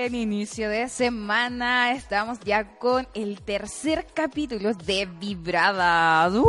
buen inicio de semana. Estamos ya con el tercer capítulo de Vibradas. ¡Uh!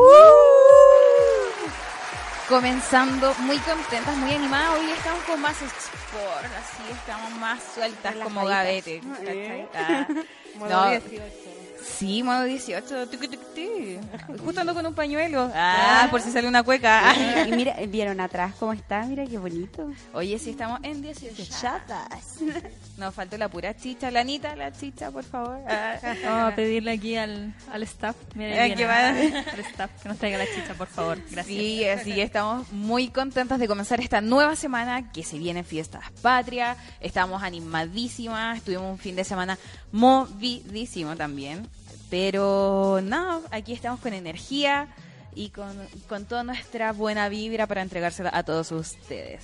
Comenzando muy contentas, muy animadas. Hoy estamos con más sport, así estamos más sueltas como gavete. ¿cachai? Ah, Modo no. 18. Sí, modo 18. Tucu, tucu, tu. Justo ando con un pañuelo. Ah, por si sale una cueca. Y mira, vieron atrás cómo está, mira qué bonito. Oye, sí, estamos en 18. Chatas. Nos faltó la pura chicha. Lanita, la chicha, por favor. Ah. Vamos a pedirle aquí al, al staff, mira, Eh, que va- al staff que nos traiga la chicha, por favor. Gracias. Sí, así que estamos muy contentas de comenzar esta nueva semana que se viene Fiestas Patria. Estamos animadísimas. Tuvimos un fin de semana movidísimo también. Pero no, aquí estamos con energía y con, con toda nuestra buena vibra para entregársela a todos ustedes.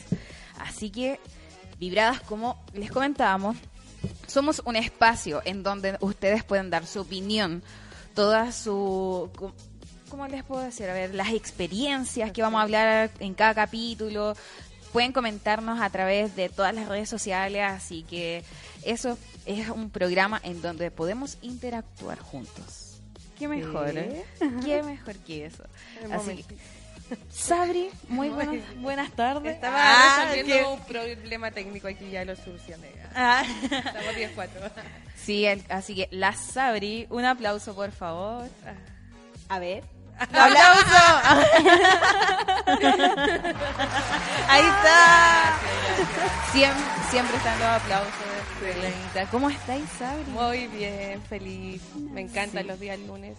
Así que, vibradas, como les comentábamos, somos un espacio en donde ustedes pueden dar su opinión, toda su... ¿Cómo les puedo decir? A ver, las experiencias que vamos a hablar en cada capítulo. Pueden comentarnos a través de todas las redes sociales, así que eso es un programa en donde podemos interactuar juntos. ¿Qué mejor? eh? ¿Qué mejor que eso? Así que, Sabri, muy buenas, buenas tardes. Estaba Ah, resolviendo un problema técnico aquí, ya lo solucioné. Ah. Estamos 10-4. Sí, el- así que la Sabri, un aplauso por favor. A ver. Ahí está. Siempre, siempre están los aplausos de. ¿Cómo estáis, Sabri? Muy bien, feliz. Me encantan los días lunes.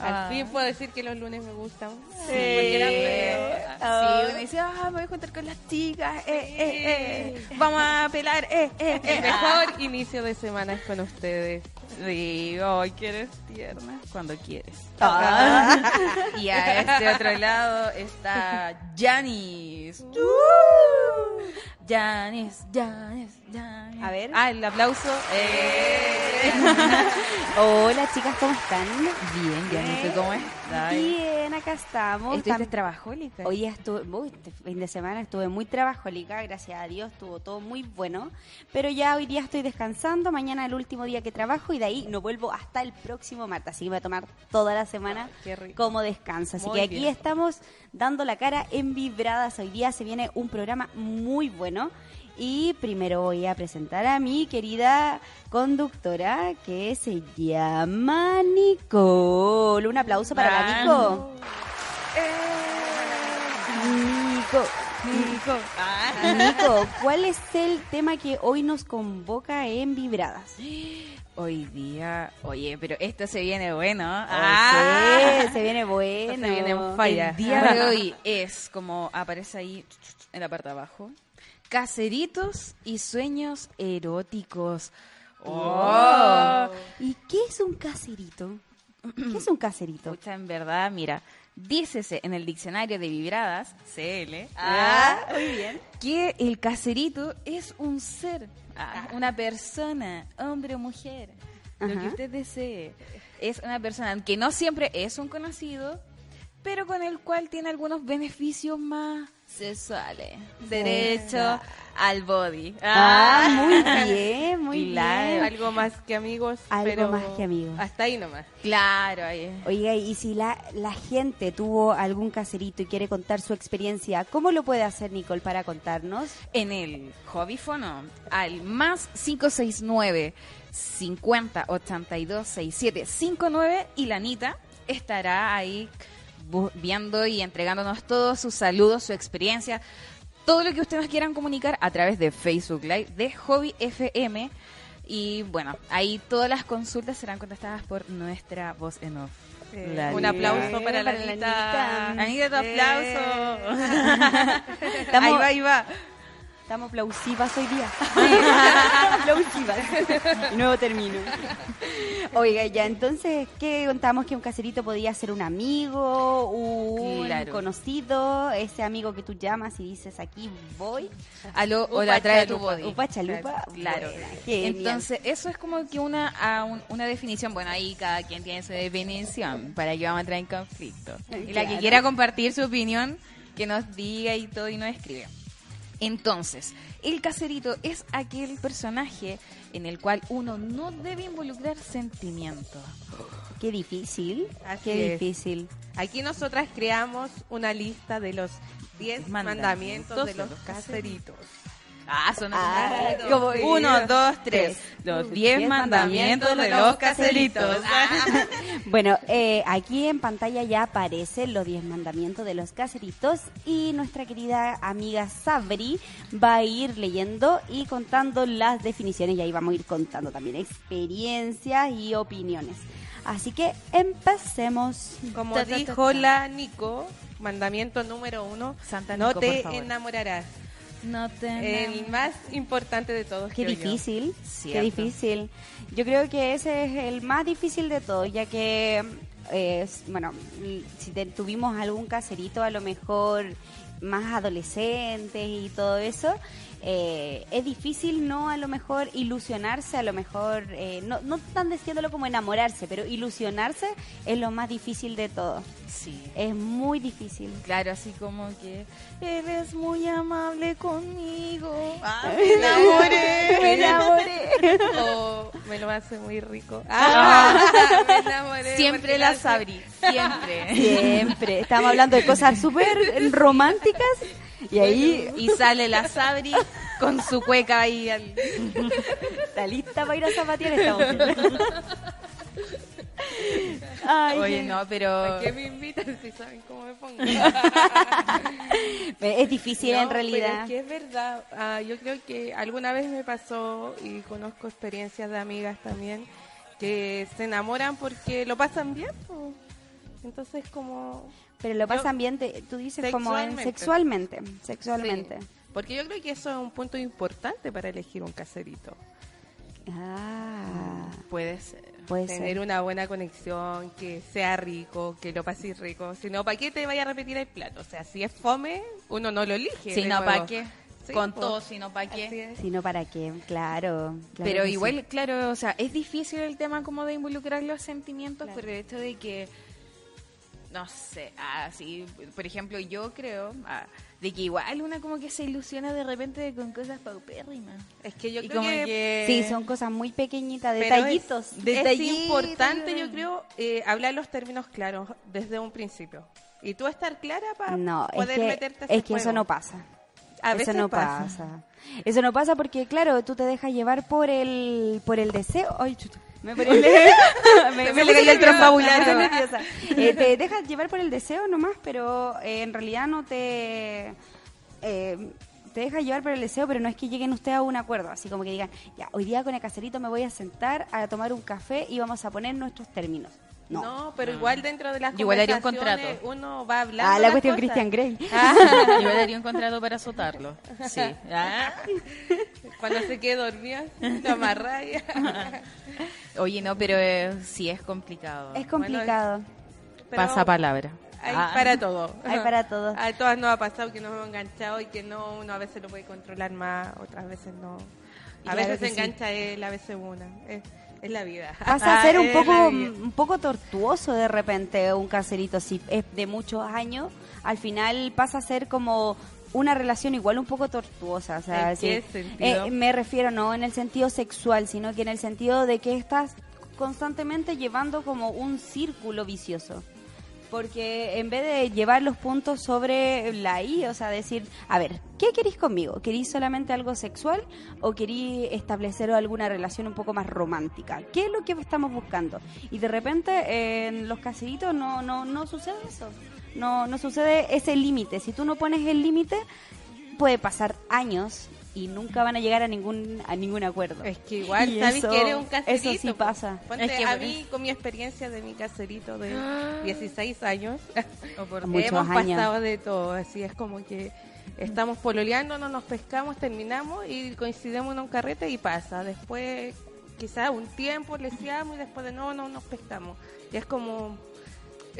Al Ah. fin puedo decir que los lunes me gustan. Sí, Porque. Sí, uno dice, ah, me voy a juntar con las chicas, eh, eh, eh. Vamos a pelar, eh, eh, El eh. mejor inicio de semana es con ustedes. Sí, ay, que eres tierna cuando quieres. Ah. Y a este otro lado está Janis. Janis, Janis, Janis. A ver. Ah, el aplauso. Eh. Hola chicas, ¿cómo están? Bien, ¿tú cómo estás? Bien, acá estamos. Estuviste Tam- trabajólica. Hoy estuve, uy, este fin de semana estuve muy trabajólica, gracias a Dios, estuvo todo muy bueno. Pero ya hoy día estoy descansando, mañana es el último día que trabajo y de ahí no vuelvo hasta el próximo martes. Así que voy a tomar toda la semana rico. como descanso. Así Muy que aquí bien. estamos dando la cara en vibradas. Hoy día se viene un programa muy bueno. Y primero voy a presentar a mi querida conductora que se llama Nicole. Un aplauso para la Ah. Nico. Nico. Nico. Nico, ¿cuál es el tema que hoy nos convoca en Vibradas? Hoy día, oye, pero esto se viene bueno. Ah, sí, se viene bueno. Esto se viene en falla. El día de hoy es como aparece ahí en la parte de abajo. Caseritos y sueños eróticos. Oh. ¿Y qué es un caserito? ¿Qué es un caserito? Pucha, en verdad, mira, dícese en el diccionario de vibradas, CL, Ah, muy bien. que el caserito es un ser, ah, una persona, hombre o mujer, lo que usted desee. Es una persona que no siempre es un conocido, pero con el cual tiene algunos beneficios más sexuales. Derecho al body. Ah, muy bien, muy bien. Algo más que amigos. Algo pero más que amigos. Hasta ahí nomás. Claro, ahí. Oiga, y si la, la gente tuvo algún caserito y quiere contar su experiencia, ¿cómo lo puede hacer Nicole para contarnos? en el hobbyfono al más 569 50 82 67 59 y la Anita estará ahí viendo y entregándonos todos sus saludos, su experiencia, todo lo que ustedes nos quieran comunicar a través de Facebook Live de Hobby FM. Y bueno, ahí todas las consultas serán contestadas por nuestra voz en off. Eh, un aplauso para la Para la Anita. Anita, tu Eh. aplauso. ahí va, ahí va. Estamos aplausivas hoy día. aplausivas. Nuevo término. Oiga, ya, entonces, ¿qué contamos? Que un caserito podía ser un amigo, un Claro. conocido, ese amigo que tú llamas y dices, aquí voy. Aló, hola, trae tu body. Upa chalupa. Claro. Buena. Entonces, eso es como que una, a un- una definición, bueno, ahí cada quien tiene su definición, para que vamos a entrar en conflicto. Y la que quiera compartir su opinión, que nos diga y todo y nos escribe. Entonces, el caserito es aquel personaje en el cual uno no debe involucrar sentimientos. Qué difícil, Así qué es. difícil. Aquí nosotras creamos una lista de los 10 Mandamientos mandamientos de los caseritos. Ah, son Ah, como- Uno, dos, tres. Los diez Diez mandamientos de los caseritos. Ah. Bueno, eh, aquí en pantalla ya aparecen los 10 mandamientos de los caseritos y nuestra querida amiga Sabri va a ir leyendo y contando las definiciones y ahí vamos a ir contando también experiencias y opiniones. Así que empecemos. Como Ta, ta, ta, dijo la Nico, mandamiento número uno, Santa no Nico, te enamorarás. No te El más importante de todos. Qué yo. difícil, qué difícil. Yo creo que ese es el más difícil de todos, ya que, eh, bueno, si te- tuvimos algún caserito a lo mejor más adolescentes y todo eso, eh, es difícil no a lo mejor ilusionarse, a lo mejor, eh, no, no están diciéndolo como enamorarse, pero ilusionarse es lo más difícil de todo. Sí. Es muy difícil. Claro, así como que eres muy amable conmigo. Ah, Me enamoré. Me enamoré. O me lo hace muy rico. Ah, me enamoré. Siempre porque la hace- sabrí, siempre. Siempre. Estamos hablando de cosas súper románticas y ahí Y sale la sabri con su cueca ahí al... está lista para ir a zapatear esta mujer. Ay, Oye, no, pero... ¿Para qué me invitan si saben cómo me pongo? Es difícil No, en realidad. Pero es que es verdad. Ah, yo creo que alguna vez me pasó y conozco experiencias de amigas también que se enamoran porque lo pasan bien. Entonces como... Pero lo pasan Yo- bien, te- tú dices como en- Sexualmente. sexualmente. Sí, porque yo creo que eso es un punto importante para elegir un caserito. Ah, Puede ser. puede Tener ser. una buena conexión, que sea rico, que lo pases rico. Si no, ¿para qué te vaya a repetir el plato? O sea, si es fome, uno no lo elige. Si no. ¿para qué? Sí, Con todo, si no, ¿para qué? es. Si no, ¿para qué? Claro. claro Pero igual, sí. claro, o sea, es difícil el tema como de involucrar los sentimientos Claro. por el hecho de que, no sé, así, por ejemplo, yo creo ah, de que igual una como que se ilusiona de repente con cosas paupérrimas. Es que yo Y creo como que... que... Sí, son cosas muy pequeñitas, detallitos. Es, Detallitos, es importante, yo- yo creo, eh, hablar los términos claros desde un principio. Y tú estar clara para No, es poder que, meterte a es que eso no pasa. A eso veces no pasa. pasa. Eso no pasa porque, claro, tú te dejas llevar por el por el deseo. Ay, chuta. Me, pone- me, me le cayó el nerviosa. Eh, te dejas llevar por el deseo nomás, pero eh, en realidad no te... eh, te dejas llevar por el deseo, pero no es que lleguen ustedes a un acuerdo. Así como que digan, ya, hoy día con el caserito me voy a sentar a tomar un café y vamos a poner nuestros términos. No. No, pero igual dentro de las Igual haría un contrato. uno va hablando Ah, la cuestión cosas. Christian Grey. Yo le daría un contrato para azotarlo. Sí. Ah. Cuando se quede dormida, lo amarra y- Oye, no, pero eh, sí es complicado. Es complicado. Pero Pasa palabra. Hay Ah. para todo. Hay para todo. A todas nos ha pasado que nos hemos enganchado y que no, uno a veces lo puede controlar más, otras veces no. A Claro veces se sí. engancha él, a veces una. Es, es la vida. Pasa a Ah, ser un poco, vida. un poco tortuoso de repente un caserito, si es de muchos años, al final pasa a ser como una relación igual un poco tortuosa. O sea, ¿En sí. qué sentido? Eh, me refiero no en el sentido sexual, sino que en el sentido de que estás constantemente llevando como un círculo vicioso. Porque en vez de llevar los puntos sobre la I, o sea, decir, a ver, ¿qué queréis conmigo? ¿Queréis solamente algo sexual o queréis establecer alguna relación un poco más romántica? ¿Qué es lo que estamos buscando? Y de repente eh, en los caseritos no, no, no sucede eso. No, no sucede ese límite. Si tú no pones el límite, puede pasar años y nunca van a llegar a ningún a ningún acuerdo. Es que igual, Y ¿sabes eso- que eres un caserito? eso sí po. pasa. Ponte, Es que a mí, con mi experiencia de mi caserito de 16 años, hemos años. pasado de todo. Así es como que estamos pololeando, no nos pescamos, terminamos y coincidimos en un carrete y pasa. Después, quizás un tiempo le decíamos y después de no, no nos pescamos. Y es como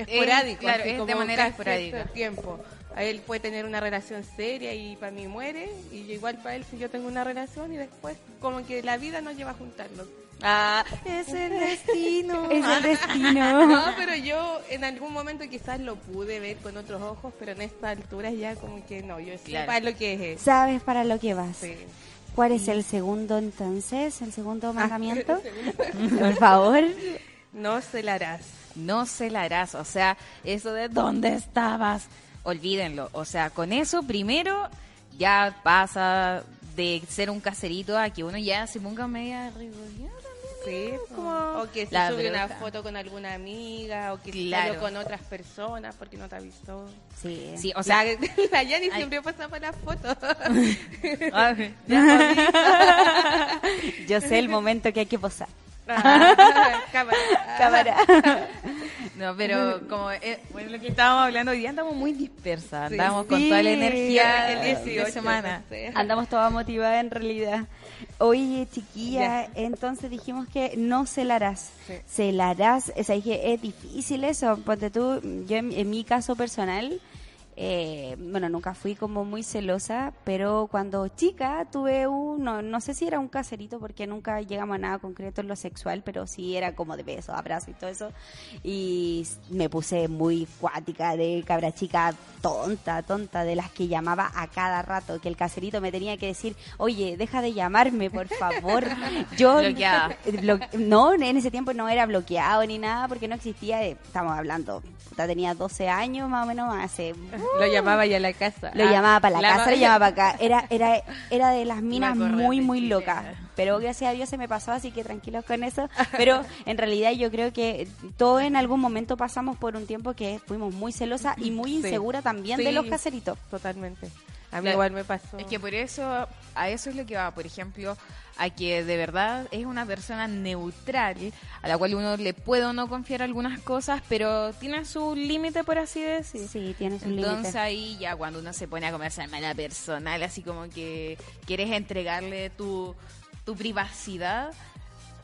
esporádico, claro, así es de como manera esporádica. todo el tiempo. A él puede tener una relación seria y para mí muere, y yo igual para él si yo tengo una relación y después como que la vida nos lleva a juntarnos. Ah, es el destino. Es el destino. No, pero yo en algún momento quizás lo pude ver con otros ojos, pero en esta altura ya como que no, yo sé Claro. para lo que es. Sabes para lo que vas. Sí. ¿Cuál es el segundo entonces? ¿El segundo mandamiento? Por favor. No se la harás. No se la harás. O sea, eso de ¿dónde estabas? Olvídenlo. O sea, con eso primero ya pasa de ser un caserito a que uno ya se ponga media rigoleada Sí, como o que se sube una foto con alguna amiga, o que se Claro. salió con otras personas porque no te avisó. Sí. Sí, o sea, la, la Yani Ay. siempre pasa para las fotos. Ay, Yo sé el momento que hay que posar. Ah, cámara. Cámara. No, pero como eh, bueno, lo que estábamos hablando hoy día andamos muy dispersas, Sí. andamos con Sí, toda la energía el de 18, semana. no sé. Andamos toda motivada en realidad. Oye, chiquilla, entonces dijimos que no celarás. Sí. Celarás, o sea, dije, es difícil eso. Ponte tú, yo en, en mi caso personal, eh, bueno, nunca fui como muy celosa, pero cuando chica tuve un, no, no sé si era un caserito porque nunca llegamos a nada concreto en lo sexual, pero sí era como de besos, abrazos y todo eso. Y me puse muy cuática de cabra chica tonta, tonta, de las que llamaba a cada rato, que el caserito me tenía que decir, oye, deja de llamarme, por favor. Yo. Blo- no, en ese tiempo no era bloqueado ni nada porque no existía, eh, estamos hablando, puta, tenía 12 años más o menos, hace Lo llamaba ya a la casa. lo Ah, llamaba para la, casa, lo llamaba para acá. Era, era, era de las minas muy, muy locas. Pero gracias a Dios se me pasó, así que tranquilos con eso. Pero en realidad yo creo que todos en algún momento pasamos por un tiempo que fuimos muy celosas y muy Sí. insegura también Sí. de los caseritos. Totalmente. A mí Claro. igual me pasó. Es que por eso, a eso es lo que va, por ejemplo, a que de verdad es una persona neutral, a la cual uno le puede o no confiar algunas cosas, pero tiene su límite, por así decir. Sí, un Entonces límite. ahí ya cuando uno se pone a conversar mala personal, así como que quieres entregarle tu, tu privacidad,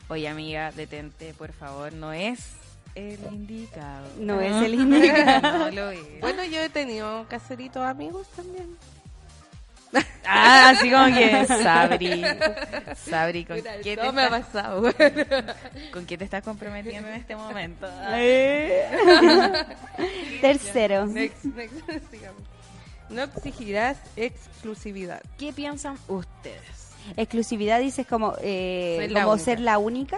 oye amiga, detente, por favor, no es el indicado. No es el indicado. No lo es. Bueno, yo he tenido caseritos amigos también. Ah, así como que Sabri, Sabri, ¿con Mira, qué, te me ha estás, pasado. ¿con qué te estás comprometiendo en este momento? Tercero. Next, next, sigamos. No exigirás exclusividad. ¿Qué piensan ustedes? Exclusividad dices como, eh, Ser la como única. ser la única.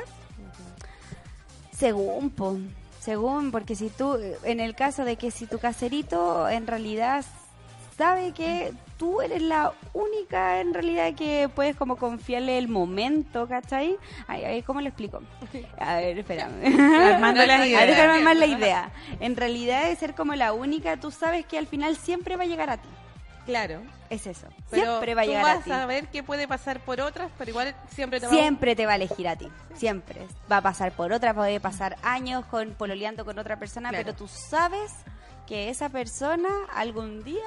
Según, po, según, porque si tú, en el caso de que si tu caserito en realidad sabe que tú eres la única en realidad que puedes como confiarle el momento, ¿cachai? Ay, ay, ¿Cómo lo explico? A ver, espérame. Armando las A ver, ideas. déjame armar la idea. En realidad es ser como la única, tú sabes que al final siempre va a llegar a ti. Claro. Es eso. Pero siempre va a tú llegar a vas ti. a ver qué puede pasar por otras, pero igual siempre te va Siempre te va a elegir a ti, siempre. Va a pasar por otra, puede pasar años con pololeando con otra persona, Claro. pero tú sabes que esa persona algún día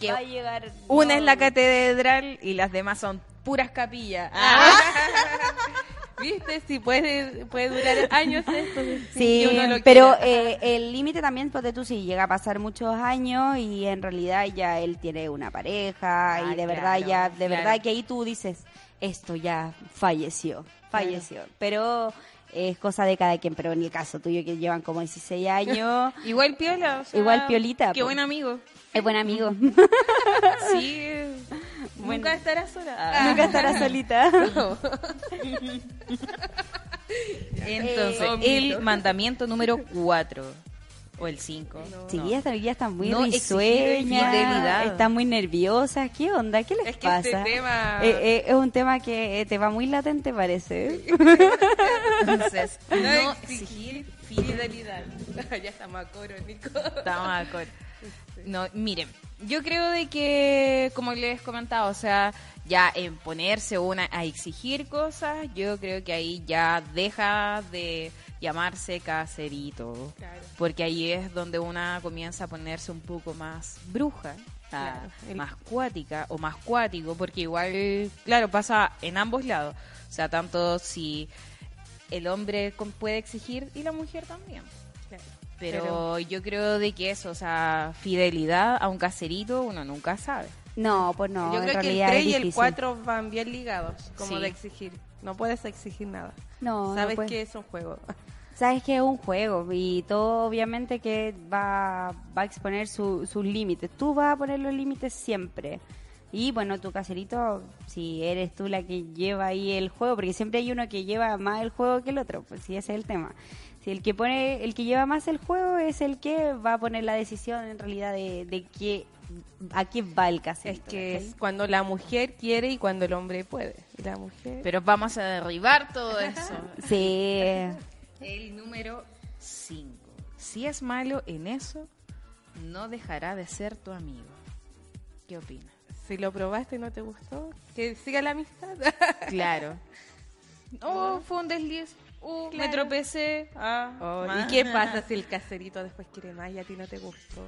Que va a llegar. Una no- es la catedral y las demás son puras capillas. Ah. ¿Viste? Si puede, puede durar años esto. Sí, pero eh, el límite también, porque tú sí llega a pasar muchos años y en realidad ya él tiene una pareja y Ah, de verdad ya, de claro. verdad que ahí tú dices, esto ya falleció, falleció. Pero es cosa de cada quien, pero en el caso tuyo que llevan como 16 años, Igual piola. o sea, Igual piolita, Qué po. buen amigo. es buen amigo. Sí. Nunca estará sola. Nunca estará solita. Entonces, Eh, el mandamiento número 4 o el 5. Sí, ya están, ya están muy No risueñas, están muy nerviosas. ¿Qué onda? ¿Qué les Es que pasa? este tema- Eh, eh, es un tema que eh, te va muy latente, parece. Entonces, no, no exigir fidelidad. ya estamos a coro, Nico. Estamos de acuerdo. No, miren, yo creo de que, como les comentaba, o sea, ya en ponerse una a exigir cosas, yo creo que ahí ya deja de llamarse caserito. Claro. Porque ahí es donde una comienza a ponerse un poco más bruja. Claro, el- más cuática o más cuático, porque igual, claro, pasa en ambos lados. O sea, tanto si el hombre puede exigir y la mujer también. Claro. Pero, yo creo de que eso, o sea, fidelidad a un caserito, uno nunca sabe. No, pues no, Yo en creo que el realidad 3 es y el difícil. 4 van bien ligados, como Sí. de exigir. No puedes exigir nada. No, Sabes que es un juego. Sabes que es un juego y todo obviamente que va, va a exponer su- sus límites. Tú vas a poner los límites siempre. Y bueno, tu caserito, si eres tú la que lleva ahí el juego, porque siempre hay uno que lleva más el juego que el otro, pues sí, ese es el tema. Si el que pone, el que lleva más el juego es el que va a poner la decisión en realidad de, de qué, a qué va el Es caserito. que es cuando la mujer quiere y cuando el hombre puede. La mujer... Pero vamos a derribar todo eso. Sí, El número 5. Si es malo en eso, no dejará de ser tu amigo. ¿Qué opinas? Si lo probaste y no te gustó, que siga la amistad. Claro. Oh, fue un desliz. Oh, me tropecé. Ah, Oh, ¿Y qué pasa si el caserito después quiere más y a ti no te gustó?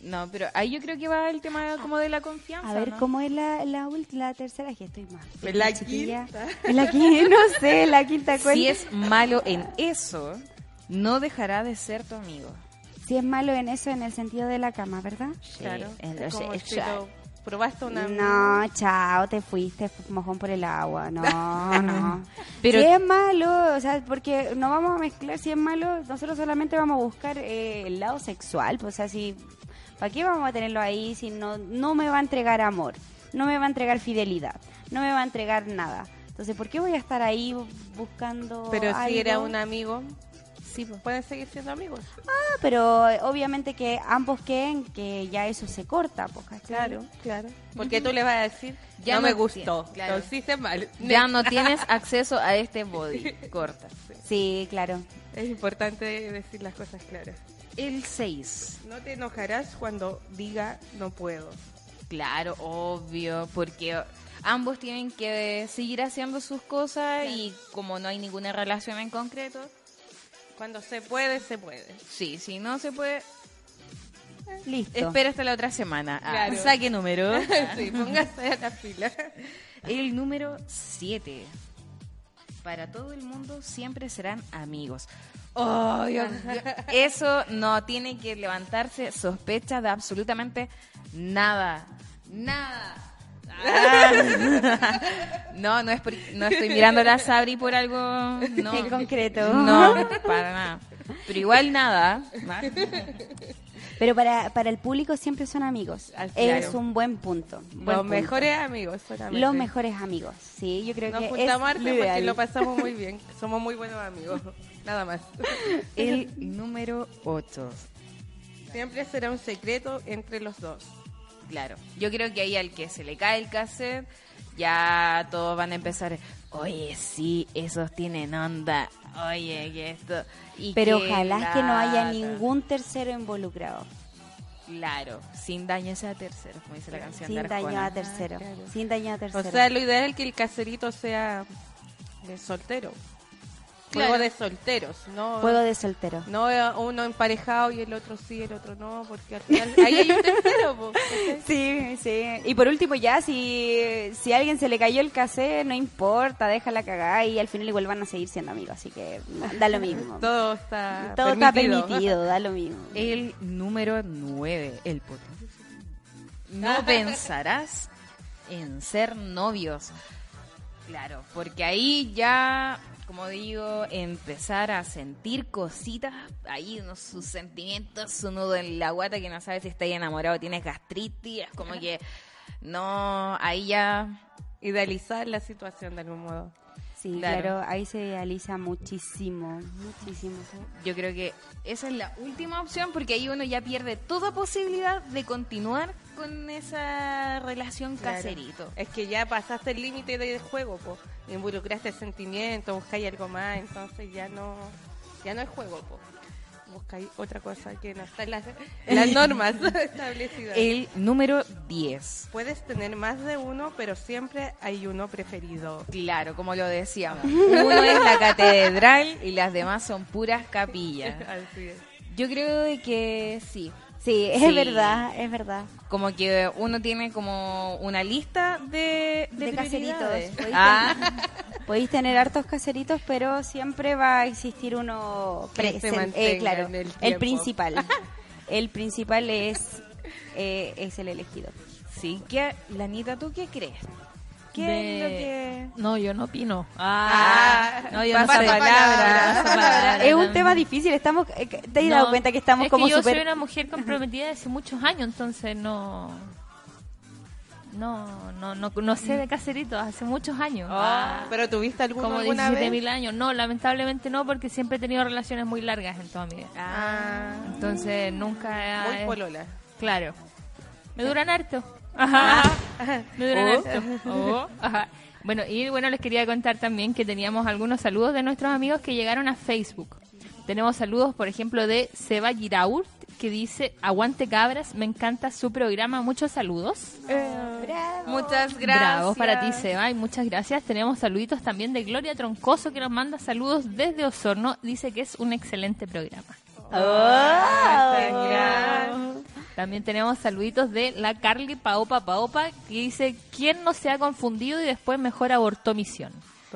No, pero ahí yo creo que va el tema como de la confianza. A ver, ¿no? ¿cómo es la, la, la tercera? Que estoy más. ¿Es la chiquilla. quinta? La quinta, no sé, la quinta cuenta. Si es malo en eso, no dejará de ser tu amigo. Si es malo en eso, en el sentido de la cama, ¿verdad? Claro. en es lo sexual. Probaste una No, chao, te fuiste mojón por el agua. No, no. Pero- si es malo, o sea, porque no vamos a mezclar si es malo, nosotros solamente vamos a buscar eh, el lado sexual. Pues, o sea, si. ¿Para qué vamos a tenerlo ahí si no, no me va a entregar amor? No me va a entregar fidelidad. No me va a entregar nada. Entonces, ¿por qué voy a estar ahí bu- buscando. Pero si era un amigo, sí, pues, pueden seguir siendo amigos. Ah, pero obviamente que ambos queden que ya eso se corta, pues, ¿cachai? Claro, claro. Porque tú le vas a decir, Ya no, no me gustó, claro. lo hiciste mal. Ya no tienes acceso a este body. Corta. Sí, claro. Es importante decir las cosas claras. El 6. No te enojarás cuando diga no puedo. Claro, obvio, porque ambos tienen que seguir haciendo sus cosas y como no hay ninguna relación en concreto, Cuando se puede, se puede. sí, si no se puede, Listo. espera hasta la otra semana. Ah, Claro. saque número. sí, póngase a la fila. El número 7. Para todo el mundo siempre serán amigos. Oh, Dios mío. Eso no tiene que levantarse sospecha de absolutamente nada. Nada. Ah. No, no es por- no estoy mirando a la Sabri por algo no. En concreto. No, para nada. Pero igual nada. Pero para, para el público siempre son amigos. Ah, Es un buen punto. buen Los punto. mejores amigos solamente. Los mejores amigos. Sí, yo creo Nos que juntamos es porque lo pasamos muy bien. Somos muy buenos amigos. Nada más. El número 8. Siempre será un secreto entre los dos. Claro, yo creo que ahí al que se le cae el cassette, ya todos van a empezar, oye, sí, esos tienen onda, oye, que esto... Y Pero que ojalá que no haya ningún tercero involucrado. Claro, sin daño a tercero, como dice la canción Sin de daño a tercero. claro. Sin daño a O tercero. sea, lo ideal es que el caserito sea de soltero. Claro. Juego de solteros, no, Juego de soltero. no uno emparejado y el otro sí, el otro no, porque al final ahí hay un tercero. po. Sí, sí. Y por último, ya, si, si a alguien se le cayó el cassette, no importa, déjala cagar y al final igual van a seguir siendo amigos. Así que da lo mismo. Todo está Todo está permitido. permitido, da lo mismo. El número 9, el potente. Ah. No pensarás en ser novios. Claro, porque ahí ya, como digo, empezar a sentir cositas, ahí unos, sus sentimientos, su nudo en la guata que no sabe si está ahí enamorado o tienes gastritis, es como que no, ahí ya Idealizar la situación de algún modo. Sí, Claro. claro, ahí se idealiza muchísimo, muchísimo. yo creo que esa es la última opción porque ahí uno ya pierde toda posibilidad de continuar con esa relación Claro. caserito. Es que ya pasaste el límite del juego, po. Involucraste sentimientos, buscáis algo más, entonces ya no, ya no es juego, po. Buscáis otra cosa que no está en las, las normas establecidas. El número 10. Puedes tener más de uno, pero siempre hay uno preferido. Claro, como lo decíamos. Uno es la catedral y las demás son puras capillas. Así es. Yo creo que sí. Sí, es Sí. verdad, es verdad. Como que uno tiene como una lista de, de, De caseritos. Podéis, Ah, tener, podéis tener hartos caseritos, pero siempre va a existir uno presente. Eh, claro, en el principal. el principal es, eh, es el elegido. sí. ¿Qué, Lanita, ¿tú qué crees? ¿Qué De- es lo que...? No, yo no opino. Ah, no, yo no palabra. Es un tema difícil, estamos eh, ¿te has No, dado cuenta que estamos es como que yo súper soy una mujer comprometida desde hace muchos años, entonces no... No, no, no, no sé de caseritos, hace muchos años. Ah, ¿Pero tuviste alguno como alguna 17 vez? mil años. No, lamentablemente no, porque siempre he tenido relaciones muy largas en toda mi vida. Ah, Entonces nunca... muy he- polola. Claro. Me duran harto. Ajá. Me duran harto. Oh, Ajá. Bueno, y bueno, les quería contar también que teníamos algunos saludos de nuestros amigos que llegaron a Facebook. Tenemos saludos, por ejemplo, de Seba Girault, que dice, aguante cabras, me encanta su programa, muchos saludos. Bravo. Muchas gracias. Bravo para ti, Seba, y muchas gracias. Tenemos saluditos también de Gloria Troncoso, que nos manda saludos desde Osorno. Dice que es un excelente programa. Oh. También tenemos saluditos de la Carly Paopa Paopa que dice, ¿quién no se ha confundido y después mejor abortó misión?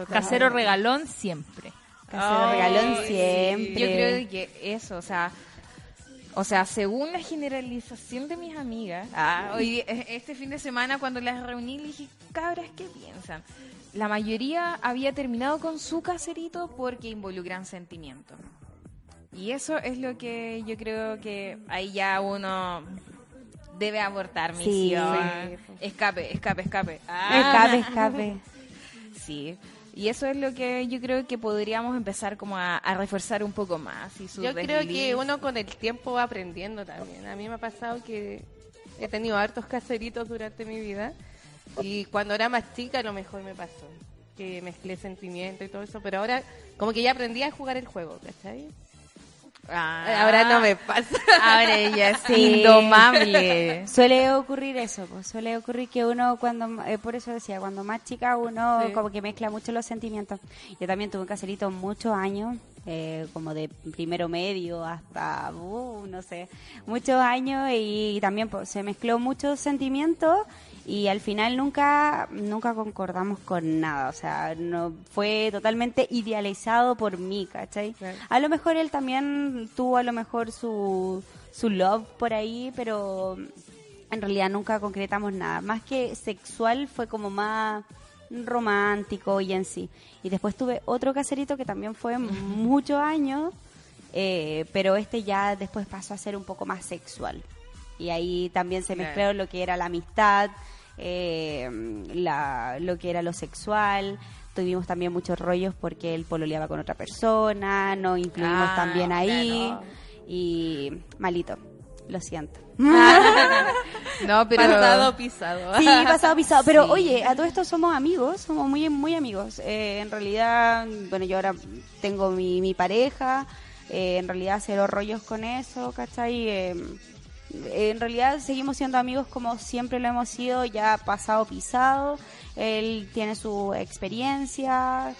Casero regalón siempre. Casero regalón siempre. Yo creo que eso, o sea, o sea, según la generalización de mis amigas, ah, hoy eh, este fin de semana cuando las reuní le dije, cabras, ¿qué piensan? La mayoría había terminado con su caserito porque involucran sentimientos. Y eso es lo que yo creo que ahí ya uno debe abortar misión. Sí. Escape, escape, escape. Ah. Escape, escape. Sí, y eso es lo que yo creo que podríamos empezar como a, a reforzar un poco más. Y su Yo creo que uno con el tiempo va aprendiendo también. A mí me ha pasado que he tenido hartos caseritos durante mi vida y cuando era más chica a lo mejor me pasó que mezclé sentimiento y todo eso, pero ahora como que ya aprendí a jugar el juego, ¿cachai? Ah, Ahora no me pasa. Ahora ella es Sí. indomable. Suele ocurrir eso, pues, suele ocurrir que uno cuando, eh, por eso decía, cuando más chica uno Sí. como que mezcla mucho los sentimientos. Yo también tuve un caserito muchos años, eh, como de primero medio hasta, uh, no sé, muchos años y, también pues, se mezcló muchos sentimientos y al final nunca, nunca concordamos con nada, o sea, no fue totalmente idealizado por mí, ¿cachai? A lo mejor él también tuvo a lo mejor su, su love por ahí, pero en realidad nunca concretamos nada. Más que sexual fue como más romántico y en sí. Y después tuve otro caserito que también fue muchos años, eh, pero este ya después pasó a ser un poco más sexual. Y ahí también se mezcló lo que era la amistad, eh, la, lo que era lo sexual. Tuvimos también muchos rollos porque él pololeaba con otra persona, nos incluimos Ah, también ahí. claro. Y malito, lo siento. No, pero... Pasado pisado. Sí, pasado pisado. Pero Sí. oye, a todo esto somos amigos, somos muy muy amigos. Eh, en realidad, bueno, yo ahora tengo mi, mi pareja, eh, en realidad cero rollos con eso, ¿cachai? En realidad seguimos siendo amigos como siempre lo hemos sido, ya pasado pisado. Él tiene su experiencia,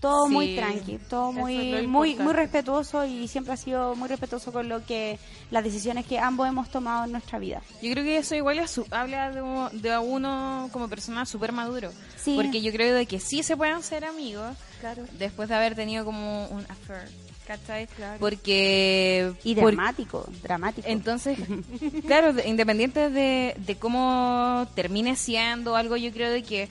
todo Sí, muy tranqui, todo muy muy muy respetuoso y siempre ha sido muy respetuoso con lo que las decisiones que ambos hemos tomado en nuestra vida. Yo creo que eso igual es su- habla de, uno- de uno como persona súper maduro. Sí. Porque yo creo de que sí se pueden ser amigos Claro. después de haber tenido como un affair. ¿Cachai? Claro. Porque... Y por- dramático, dramático. Entonces, claro, de- independiente de, de cómo termine siendo algo, yo creo de que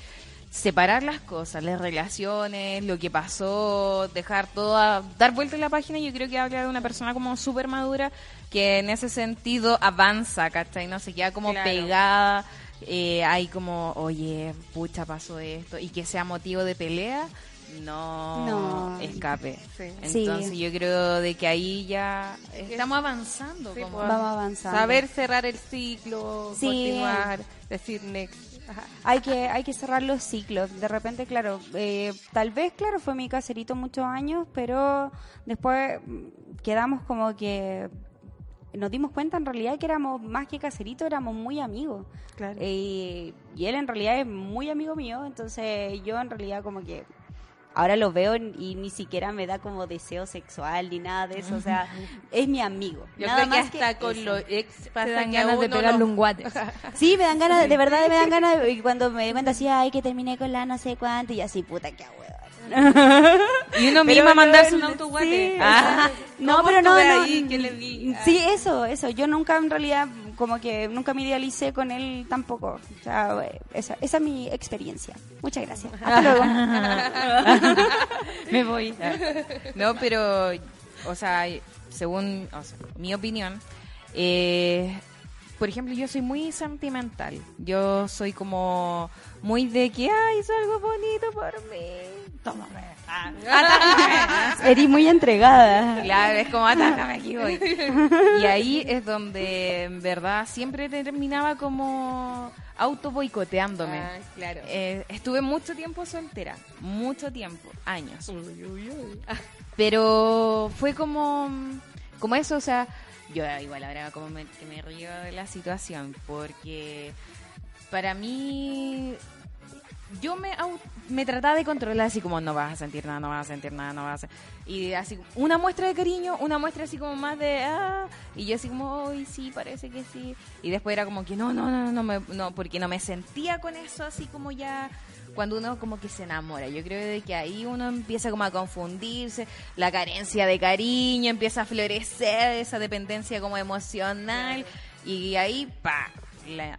separar las cosas, las relaciones, lo que pasó, dejar todo, a- dar vuelta en la página, yo creo que habla de una persona como súper madura que en ese sentido avanza, ¿cachai? No se queda como Claro. pegada, eh, hay como, oye, pucha, pasó esto, y que sea motivo de pelea. No, No. escape. Sí. Sí. Entonces yo creo de que ahí ya estamos avanzando. Sí, como- pues, Vamos avanzando. Saber cerrar el ciclo, Sí. continuar, decir next. Ajá. hay que hay que cerrar los ciclos de repente claro eh, tal vez claro fue mi caserito muchos años pero después mm, quedamos como que nos dimos cuenta en realidad que éramos más que caserito éramos muy amigos Claro. Eh, y él en realidad es muy amigo mío entonces yo en realidad como que ahora lo veo y ni siquiera me da como deseo sexual ni nada de eso, o sea, es mi amigo. Yo nada creo que más hasta con eso. los ex Te pasa dan que a ganas de uno pegarle lo- un guate. Sí, me dan ganas, de verdad me dan ganas, y cuando me doy cuenta así, ay, que terminé con la no sé cuánto, y así, puta, qué huevo. Y uno Pero misma no, mandarse un sí, autoguate. Ah. No, ¿Cómo pero no, no. ahí? ¿Qué le di? Ah. Sí, eso, eso. Yo nunca en realidad, como que nunca me idealicé con él tampoco. O sea, esa, esa es mi experiencia. Muchas gracias. Hasta luego. Me voy. No, pero, o sea, según o sea, mi opinión, eh, por ejemplo, yo soy muy sentimental. Yo soy como muy de que, ay, es algo bonito por mí. Tómame. Ah, atácame. Eres muy entregada. Claro, es como atácame aquí voy. Y ahí es donde, en verdad, siempre terminaba como auto boicoteándome. Ah, claro. Eh, estuve mucho tiempo soltera, mucho tiempo, años. Pero fue como, como eso, o sea, yo igual ahora como me, que me río de la situación, porque para mí yo me me trataba de controlar así como no vas a sentir nada, no vas a sentir nada, no vas a y así una muestra de cariño, una muestra así como más de ah y yo así como ay sí, parece que sí y después era como que no, no, no, no me no porque no me sentía con eso así como ya cuando uno como que se enamora, yo creo de que ahí uno empieza como a confundirse, la carencia de cariño empieza a florecer, esa dependencia como emocional y ahí pa la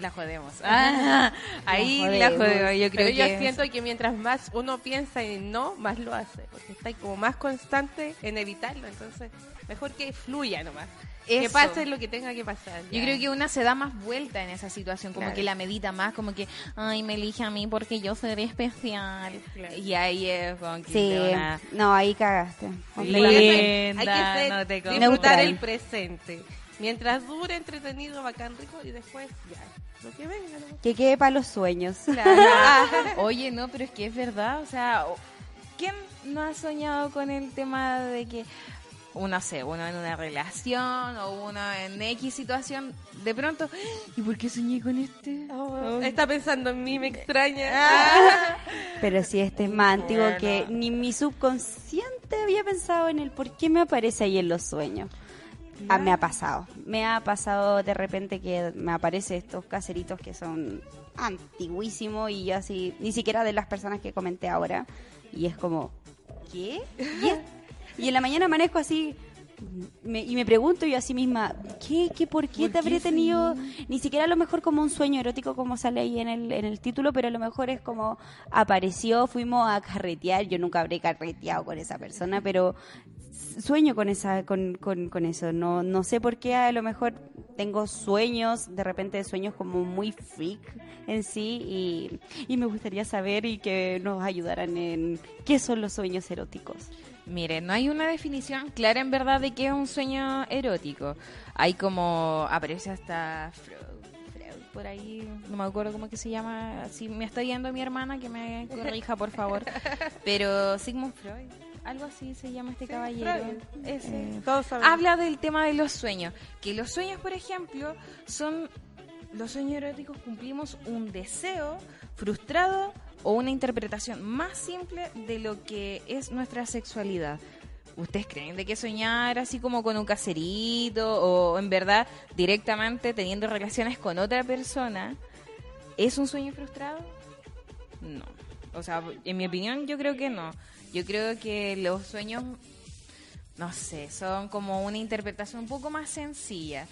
la jodemos. Ah, ahí la jodemos. jodemos. Yo creo Pero yo que siento que mientras más uno piensa en no, más lo hace. Porque está como más constante en evitarlo. Entonces, mejor que fluya nomás. Que Eso. pase lo que tenga que pasar. Yo creo que una se da más vuelta en esa situación, como Claro. que la medita más, como que, ay, me elige a mí porque yo seré especial. Claro. Y ahí es que Sí, una- no, ahí cagaste. Eso hay Linda, que ser- no te disfrutar el presente. Mientras dure, entretenido, bacán, rico. Y después, ya, lo que venga. ¿no? Que quede para los sueños. Oye, no, pero es que es verdad, o sea, ¿quién no ha soñado con el tema de que uno sé, uno en una relación o uno en X situación, de pronto, ¿y por qué soñé con este? Está pensando en mí, me extraña. Pero sí, este es más antiguo que ni mi subconsciente había pensado en el por qué me aparece ahí en los sueños. Ah, me ha pasado. Me ha pasado de repente que me aparece estos caseritos que son antiguísimos y yo así, ni siquiera de las personas que comenté ahora. Y es como, ¿qué? Y, es- y en la mañana amanezco así me- y me pregunto yo a sí misma, ¿qué, qué, por qué te habré tenido? Ni siquiera a lo mejor como un sueño erótico como sale ahí en el, en el título, pero a lo mejor es como apareció, fuimos a carretear, yo nunca habré carreteado con esa persona, pero sueño con esa con, con, con eso. No no sé por qué a lo mejor tengo sueños de repente sueños como muy freak en sí y, y me gustaría saber y que nos ayudaran en qué son los sueños eróticos Mire, no hay una definición clara en verdad de qué es un sueño erótico. Hay como, aparece hasta Freud, Freud por ahí, no me acuerdo cómo que se llama, si me está viendo mi hermana que me corrija por favor, pero Sigmund Freud, algo así se llama este caballero. Freud. Ese. Todos sabemos. Habla del tema de los sueños, que los sueños, por ejemplo, son los sueños eróticos cumplimos un deseo frustrado o una interpretación más simple de lo que es nuestra sexualidad. ¿Ustedes creen de que soñar así como con un caserito o en verdad directamente teniendo relaciones con otra persona es un sueño frustrado? No. O sea, en mi opinión yo creo que no. Yo creo que los sueños, no sé, son como una interpretación un poco más sencilla.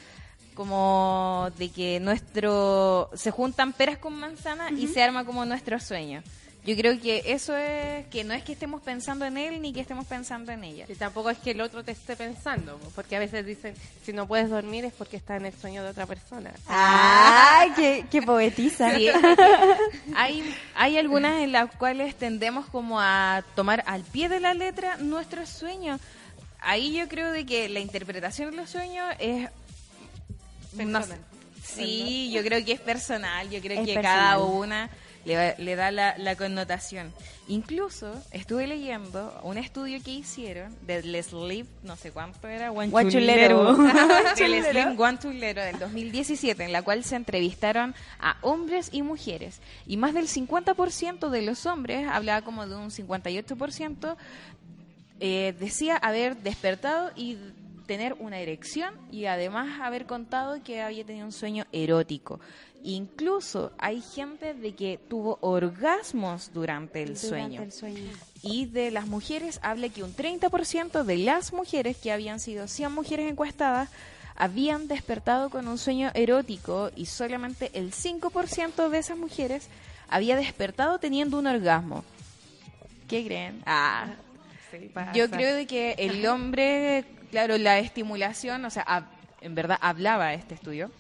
Como de que nuestro... Se juntan peras con manzanas y se arma como nuestro sueño. Yo creo que eso es que no es que estemos pensando en él ni que estemos pensando en ella. Y tampoco es que el otro te esté pensando, porque a veces dicen, si no puedes dormir es porque está en el sueño de otra persona. ¡Ay, qué, qué poetiza! Sí, hay, hay algunas en las cuales tendemos como a tomar al pie de la letra nuestros sueños. Ahí yo creo de que la interpretación de los sueños es... no sé. Personal. sí, yo creo que es personal, yo creo Es que personal. cada una... le, le da la, la connotación. Incluso estuve leyendo un estudio que hicieron del Sleep, no sé cuánto era, Guanchulero. del Slim Guanchulero del 2017, en la cual se entrevistaron a hombres y mujeres. Y más del 50% de los hombres, hablaba como de un 58%, eh, decía haber despertado y tener una erección y además haber contado que había tenido un sueño erótico. Incluso hay gente de que tuvo orgasmos durante el Durante sueño. el sueño. Y de las mujeres habla que un 30% de las mujeres que habían sido 100 mujeres encuestadas habían despertado con un sueño erótico y solamente el 5% de esas mujeres había despertado teniendo un orgasmo. ¿Qué creen? Ah, Sí, yo creo de que el hombre, claro, la estimulación, o sea, hab- en verdad hablaba este estudio,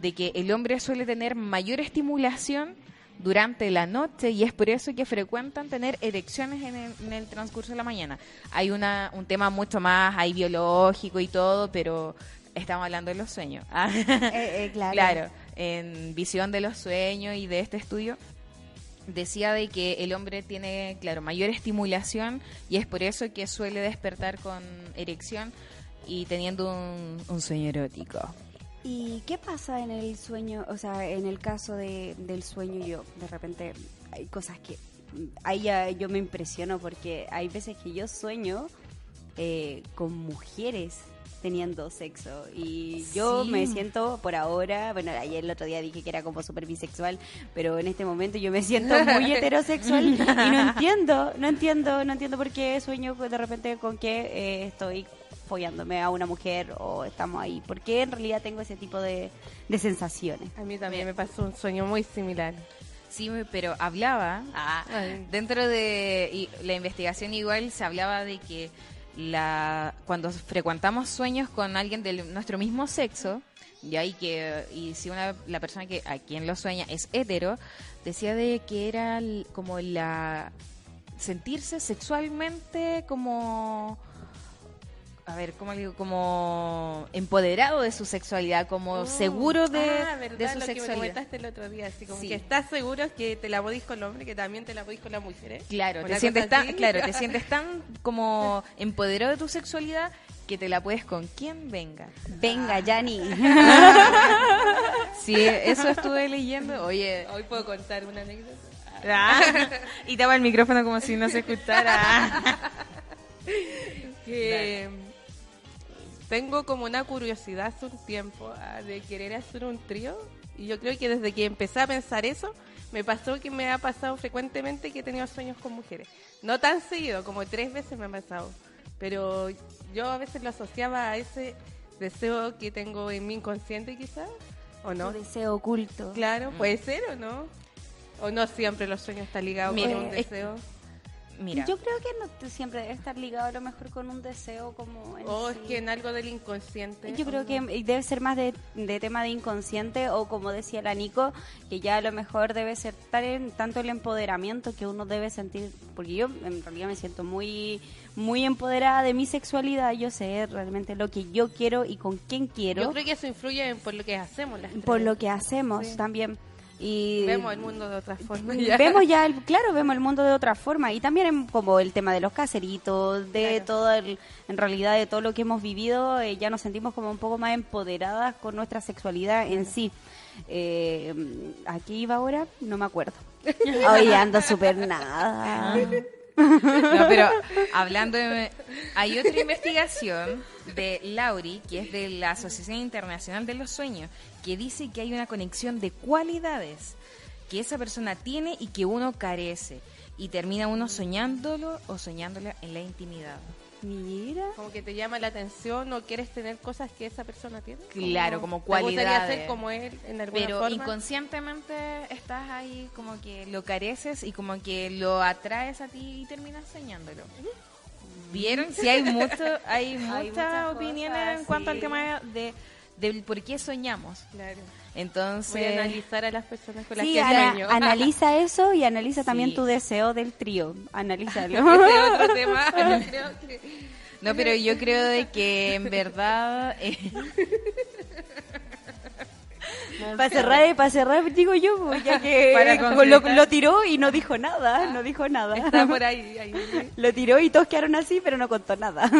de que el hombre suele tener mayor estimulación durante la noche y es por eso que frecuentan tener erecciones en el, en el transcurso de la mañana. Hay una, un tema mucho más ahí biológico y todo, pero estamos hablando de los sueños. Ah. Eh, eh, claro. Claro, en visión de los sueños y de este estudio decía de que el hombre tiene, claro, mayor estimulación y es por eso que suele despertar con erección y teniendo un, un sueño erótico. ¿Y qué pasa en el sueño? O sea, en el caso de, del sueño, yo de repente hay cosas que ahí yo me impresiono porque hay veces que yo sueño eh, con mujeres teniendo sexo y yo Sí. me siento por ahora, bueno, ayer el otro día dije que era como súper bisexual, pero en este momento yo me siento muy heterosexual y no entiendo, no entiendo, no entiendo por qué sueño de repente con que eh, estoy follándome a una mujer o estamos ahí, porque en realidad tengo ese tipo de, de sensaciones. A mí también me pasó un sueño muy similar. Sí, pero hablaba, ah, dentro de y la investigación igual se hablaba de que la cuando frecuentamos sueños con alguien de nuestro mismo sexo, y ahí que y si una la persona que a quien lo sueña es hetero, decía de que era como la sentirse sexualmente como a ver, ¿cómo le digo? Como empoderado de su sexualidad, como seguro de, ah, ¿verdad? de su lo que me sexualidad. comentaste el otro día, así como Sí. que estás seguro que te la podís con el hombre, que también te la podís con la mujer. ¿eh? Claro, Una te sientes tan, claro, te sientes tan como empoderado de tu sexualidad que te la puedes con quien venga. Venga, Yanni. Sí, eso estuve leyendo. Oye, Hoy puedo contar una anécdota. ah, y tapa el micrófono como si no se escuchara. que tengo como una curiosidad hace un tiempo ah, de querer hacer un trío y yo creo que desde que empecé a pensar eso me pasó que me ha pasado frecuentemente que he tenido sueños con mujeres. No tan seguido como tres veces me ha pasado pero yo a veces lo asociaba a ese deseo que tengo en mi inconsciente quizás o no Tu deseo oculto. claro puede ser o no o no siempre los sueños están ligados Mira, con un es- deseo Mira, Yo creo que no siempre debe estar ligado a lo mejor con un deseo como... o es sí. que en algo del inconsciente Yo ¿o creo no? que debe ser más de, de tema de inconsciente o como decía la Nico, que ya a lo mejor debe ser tal en- tanto el empoderamiento que uno debe sentir, porque yo en realidad me siento muy muy empoderada de mi sexualidad, yo sé realmente lo que yo quiero y con quién quiero, Yo creo que eso influye en por lo que hacemos las por lo que hacemos Sí. también. Y Vemos el mundo de otra forma. vemos ya, el, claro, vemos el mundo de otra forma y también como el tema de los caseritos, de Claro. todo el, en realidad de todo lo que hemos vivido, eh, ya nos sentimos como un poco más empoderadas con nuestra sexualidad en sí. Eh, ¿A qué iba ahora? No me acuerdo. Hoy ando súper nada. No, pero hablando de... Hay otra investigación de Lauri, que es de la Asociación Internacional de los Sueños, que dice que hay una conexión de cualidades que esa persona tiene y que uno carece. Y termina uno soñándolo o soñándola en la intimidad. Mira. Como que te llama la atención o quieres tener cosas que esa persona tiene. Claro, como ¿Te gustaría cualidades. ser como él en alguna Pero forma? inconscientemente estás ahí como que lo careces y como que lo atraes a ti y terminas soñándolo. ¿Vieron? Sí, hay mucho, hay muchas muchas opiniones cosas, en cuanto al tema de del por qué soñamos. Claro. Entonces, Voy a analizar a las personas con las Sí, que ana- analiza eso y analiza también tu deseo del trío. Analízalo. Otro tema. Yo creo que... no, pero yo creo de que en verdad eh, Para cerrar, para cerrar, digo yo, pues, ya que Para lo, tiró y no dijo nada, no dijo nada. Está por ahí. ahí. Lo tiró y todos quedaron así, pero no contó nada.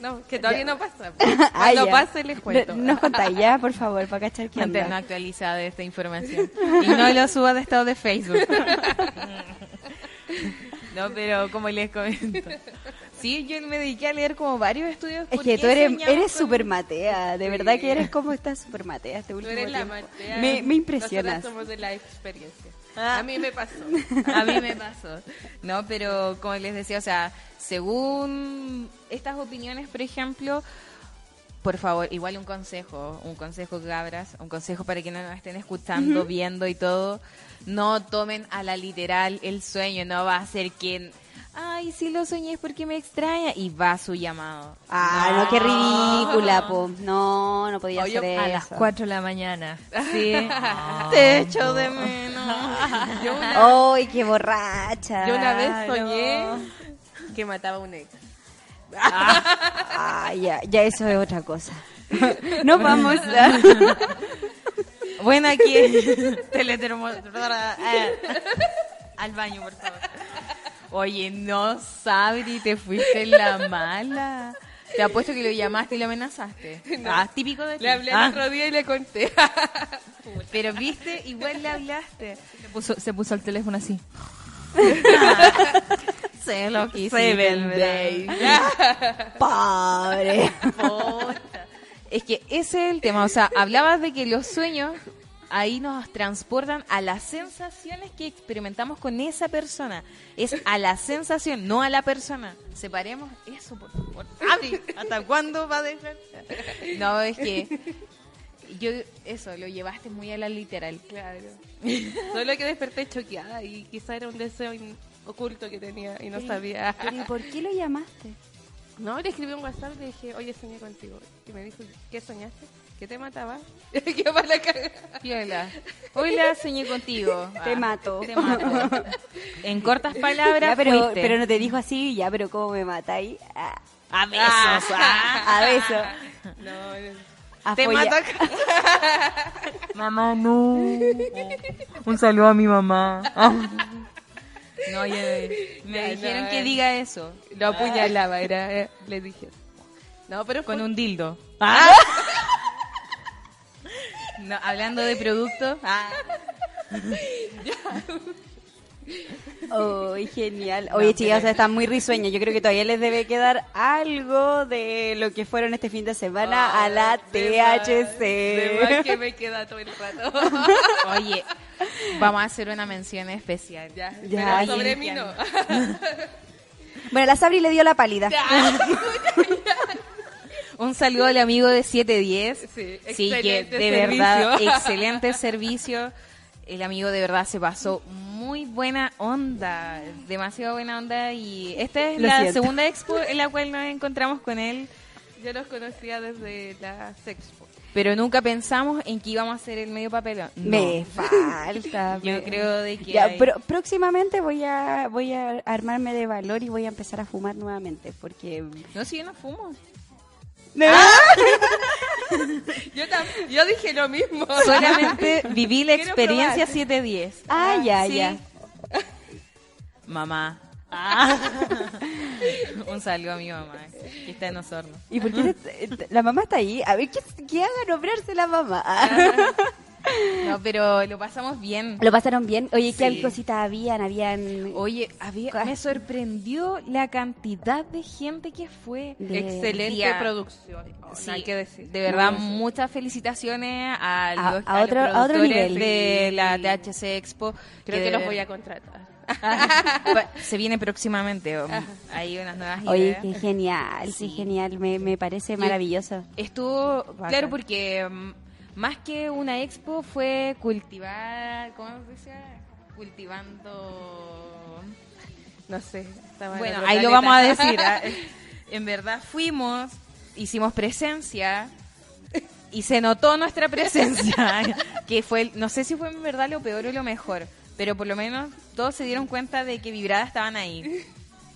No, que todavía no pasa. Ah, Cuando ya. pase les cuento. No- Nos contáis ya, por favor, para cachar Manténnos onda. actualizada esta información. Y no lo subas de estado de Facebook. No, pero como les comento. Sí, yo me dediqué a leer como varios estudios. Es ¿por que tú eres, eres con- súper matea, de Sí. verdad que eres como estás súper matea este Tú último eres la tiempo. matea. Me, me impresionas. Nosotras somos de la experiencia. Ah. A mí me pasó. A mí me pasó. No, pero como les decía, o sea, según estas opiniones, por ejemplo, por favor, igual un consejo, un consejo cabras, un consejo para que no nos estén escuchando, viendo y todo, no tomen a la literal el sueño, no va a ser quien, ay, si lo soñé es porque me extraña y va su llamado. Ah, no, qué ridícula, po. No, no podía Oye, hacer A eso. las 4 de la mañana. Sí, te echo de menos. ¡Ay, qué borracha! yo una vez No. soñé que mataba a un ex. Ah, ya, ya eso es otra cosa. No vamos a... Bueno, aquí teletermometro. eh, al baño, por favor. Oye, no, Sabri, te fuiste en la mala. Te apuesto que lo llamaste y lo amenazaste. Ah, típico de ti. Le hablé Ah, el otro día y le conté. Pero viste, igual le hablaste. Se puso, se puso el teléfono así. Sé lo que Seven Days. Pobre. Es que ese es el tema. O sea, hablabas de que los sueños ahí nos transportan a las sensaciones que experimentamos con esa persona. Es a la sensación, no a la persona. Separemos eso, por favor. ¿hasta cuándo va a dejar? No, es que yo eso lo llevaste muy a la literal. Claro. Solo que desperté choqueada y quizá era un deseo in- oculto que tenía y no sabía. Pero ¿y por qué lo llamaste? No, le escribí un WhatsApp y le dije, oye, soñé contigo. Y me dijo, ¿qué soñaste? ¿Que te mataba? que para la cagada. Piola. Hola, soñé contigo. Te Ah, mato. Te mato. En cortas palabras, Ya, pero, fuiste. pero no te dijo así, ya, pero ¿cómo me matáis? Ah, A besos. ah. a beso. No, no. A Te folla- mato. mamá, no. Un saludo a mi mamá. No, ya- me Ya, dijeron no, que eh. diga eso. Lo apuñalaba, era, eh, le dije. No, pero Con fue- un dildo. No, hablando de producto. Ah. Oh, genial. Oye, chicas, están muy risueñas. Yo creo que todavía les debe quedar algo de lo que fueron este fin de semana a la de más- THC. de más que me queda todo el rato. Oye, vamos a hacer una mención especial. ya, Ya, pero sobre mí ya. no. Bueno, la Sabri le dio la pálida. Un saludo al amigo de 710. Sí, que excelente de verdad, servicio. excelente servicio. El amigo de verdad se pasó muy buena onda, demasiado buena onda y esta es Lo la siento. segunda expo en la cual nos encontramos con él, Yo los conocía desde la Sexpo. pero nunca pensamos en que íbamos a hacer el medio papelón. No. Me falta. Yo creo de que Ya, hay- pero próximamente voy a voy a armarme de valor y voy a empezar a fumar nuevamente porque No, si yo no fumo. Yo, tam- yo dije lo mismo. Solamente viví la Quiero experiencia probar. 710. Ah, ya, Sí. ya. Mamá. Un saludo a mi mamá, que está en Osorno. ¿Y por qué la mamá está ahí? A ver, ¿qué, qué haga nombrarse la mamá? No, pero lo pasamos bien. ¿Lo pasaron bien? Oye, ¿qué Sí. cositas habían? Habían... Oye, había, me sorprendió la cantidad de gente que fue. De- Excelente Día- producción. Oh, Sí, no hay que decir. De verdad, No, muchas felicitaciones a, A- los, a otro- los a otro productores nivel. de la THC Expo. Creo que, los voy a contratar. Pa- Se viene próximamente. um, Hay unas nuevas Oye, ideas. qué genial, sí, Sí. genial, me, me parece maravilloso. Estuvo, Bacán. claro, porque um, más que una expo fue cultivar, ¿cómo se dice? Cultivando... No sé. Bueno, ahí lo vamos a decir. ¿ah? En verdad fuimos, hicimos presencia y se notó nuestra presencia, que fue, no sé si fue en verdad lo peor o lo mejor, pero por lo menos todos se dieron cuenta de que vibradas estaban ahí.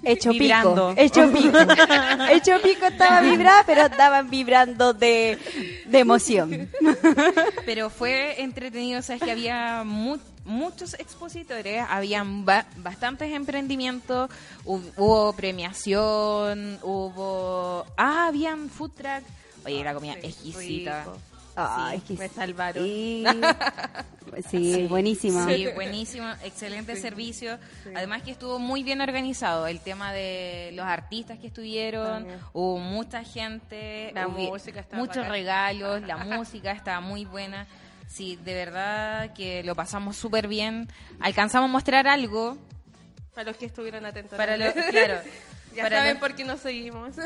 Hecho Vibrando. pico. Hecho pico. Hecho pico estaba vibrada, pero estaban vibrando de, de emoción. Pero fue entretenido, o sea, es que había mu- muchos expositores, habían ba- bastantes emprendimientos, hu- hubo premiación, hubo... Ah, habían food truck. Oye, la comida exquisita. Rico. Ay, Sí, que me salvaron. Sí, sí, buenísimo. Sí, buenísimo, excelente servicio. Además que estuvo muy bien organizado el tema de los artistas que estuvieron, También. hubo mucha gente, La hubi- música estaba muchos bacán. regalos, la música estaba muy buena. Sí, de verdad que lo pasamos súper bien. Alcanzamos a mostrar algo Para los que estuvieron atentos. para ¿no? lo, claro, Ya para saben por qué nos seguimos.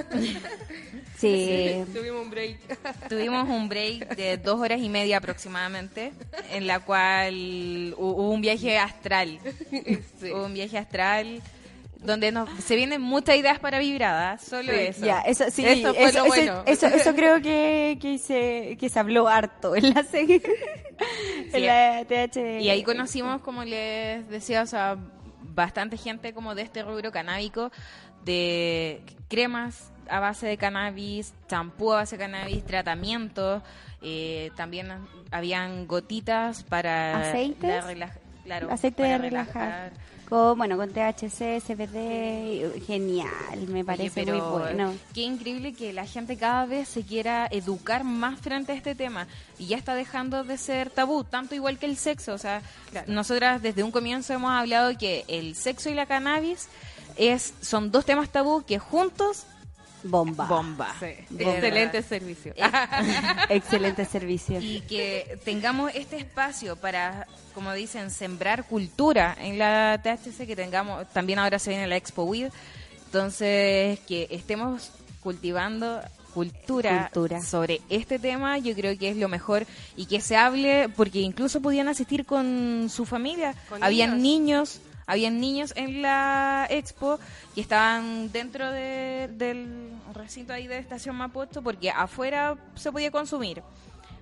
Sí, Tuvimos un break. Tuvimos un break de dos horas y media aproximadamente, en la cual hu- hubo un viaje astral. Hubo un viaje astral donde nos, se vienen muchas ideas para vibrada, solo Sí, eso. Ya, eso sí, Eso fue eso, lo eso- bueno. eso, eso creo que, que, se, que se habló harto en la serie. Sí. en la TH. Y ahí conocimos, como les decía, o sea, bastante gente como de este rubro canábico, de cremas a base de cannabis, champú a base de cannabis, tratamientos, eh, también habían gotitas para ¿Aceites? claro, Aceite para de relajar. Con, bueno, con THC, CBD, genial, me Oye, parece pero muy bueno. Qué increíble que la gente cada vez se quiera educar más frente a este tema y ya está dejando de ser tabú, tanto igual que el sexo. O sea, nosotras desde un comienzo hemos hablado que el sexo y la cannabis es son dos temas tabú que juntos Bomba. bomba. Bomba. Excelente servicio. Excelente servicio. y que tengamos este espacio para, como dicen, sembrar cultura en la THC, que tengamos, también ahora se viene la Expo WID, entonces que estemos cultivando cultura, Cultura. sobre este tema, yo creo que es lo mejor y que se hable, porque incluso podían asistir con su familia, Con habían niños. niños, habían niños en la expo que estaban dentro de- del recinto ahí de Estación Mapocho porque afuera se podía consumir.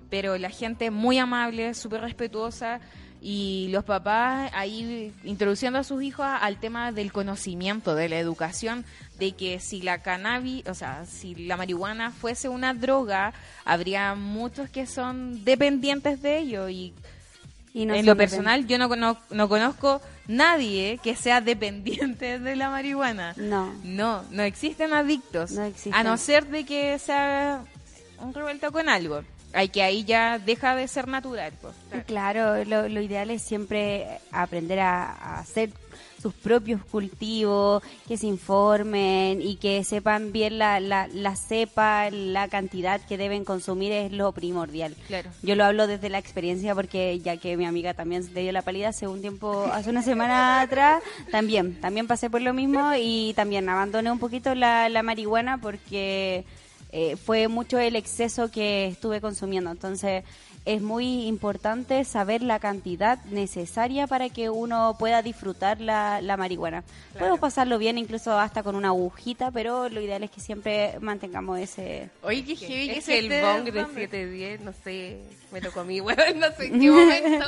Pero la gente muy amable, súper respetuosa y los papás ahí introduciendo a sus hijos al tema del conocimiento, de la educación, de que si la cannabis, o sea, si la marihuana fuese una droga, habría muchos que son dependientes de ello y Y no en lo personal, yo no, cono- no conozco nadie que sea dependiente de la marihuana. No. No, no existen adictos. No existen. A no ser de que sea un revuelto con algo. Hay que ahí ya deja de ser natural. pues. Claro, lo, lo ideal es siempre aprender a, a hacer sus propios cultivos, que se informen y que sepan bien la, la, la cepa, la cantidad que deben consumir es lo primordial. Claro. Yo lo hablo desde la experiencia porque ya que mi amiga también le dio la palida hace un tiempo, hace una semana atrás, también, también pasé por lo mismo y también abandoné un poquito la, la marihuana porque eh, fue mucho el exceso que estuve consumiendo. Entonces es muy importante saber la cantidad necesaria para que uno pueda disfrutar la, la marihuana. Podemos pasarlo bien incluso hasta con una agujita, pero lo ideal es que siempre mantengamos ese... Oye, qué heavy que Es el bong de dando. 710, no sé, me tocó a mí, bueno, no sé en qué momento.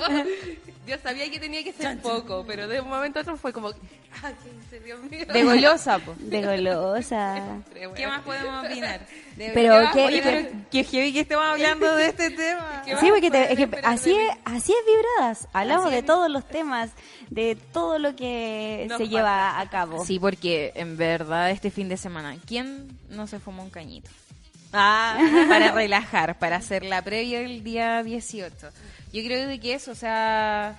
Yo sabía que tenía que ser poco, pero de un momento a otro fue como, ah, ¿qué Dios mío? De golosa, po. de golosa. ¿Qué más podemos opinar? De- Pero ¿qué qué- Oye, qué- pero qué heavy que estemos hablando de este tema. ¿Qué Sí, más porque te- pueden es que esperar así es, así es vibradas. Hablamos Así de es. todos los temas, de todo lo que Nos se lleva a cabo. Sí, porque en verdad este fin de semana, ¿quién no se fumó un cañito? Ah, para relajar, para hacer la previa del día 18. Yo creo de que eso, o sea,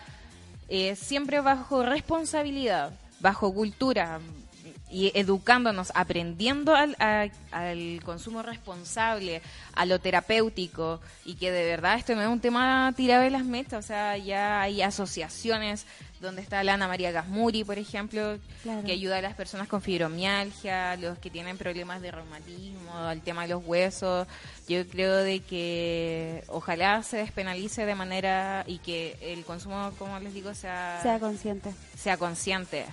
eh, siempre bajo responsabilidad, bajo cultura y educándonos, aprendiendo al, a- al consumo responsable, a lo terapéutico y que de verdad esto no es un tema tirado de las metas, o sea, ya hay asociaciones donde está la Ana María Gasmuri, por ejemplo, Claro. que ayuda a las personas con fibromialgia, los que tienen problemas de reumatismo, al tema de los huesos. Yo creo de que ojalá se despenalice de manera y que el consumo, como les digo, sea, Sea consciente. sea consciente.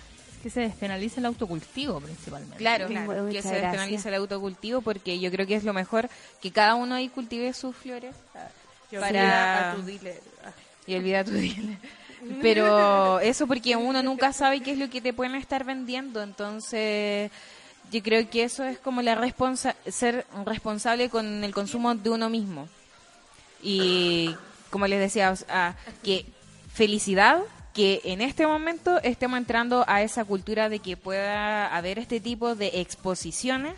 Que se despenalice el autocultivo principalmente. Claro, que gracias. se despenalice el autocultivo porque yo creo que es lo mejor que cada uno ahí cultive sus flores Yo para- a tu dealer. Ah, y olvida tu dealer. Pero eso porque uno nunca sabe qué es lo que te pueden estar vendiendo, entonces yo creo que eso es como la responsa ser responsable con el consumo de uno mismo. Y como les decía, o sea, que felicidad que en este momento estemos entrando a esa cultura de que pueda haber este tipo de exposiciones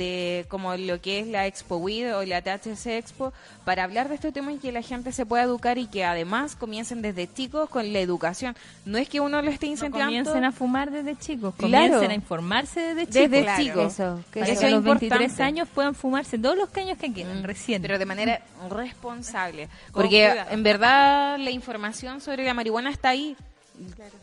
de como lo que es la Expo WID o la THC Expo para hablar de este tema y que la gente se pueda educar y que además comiencen desde chicos con la educación. No es que uno lo esté No incentivando. comiencen a fumar desde chicos, Claro. comiencen a informarse desde chicos. Desde Claro, chicos. eso, que Para eso que los 23 importante. años puedan fumarse todos los caños que quieran, recién. Pero de manera responsable. Porque cuidado. en verdad la información sobre la marihuana está ahí.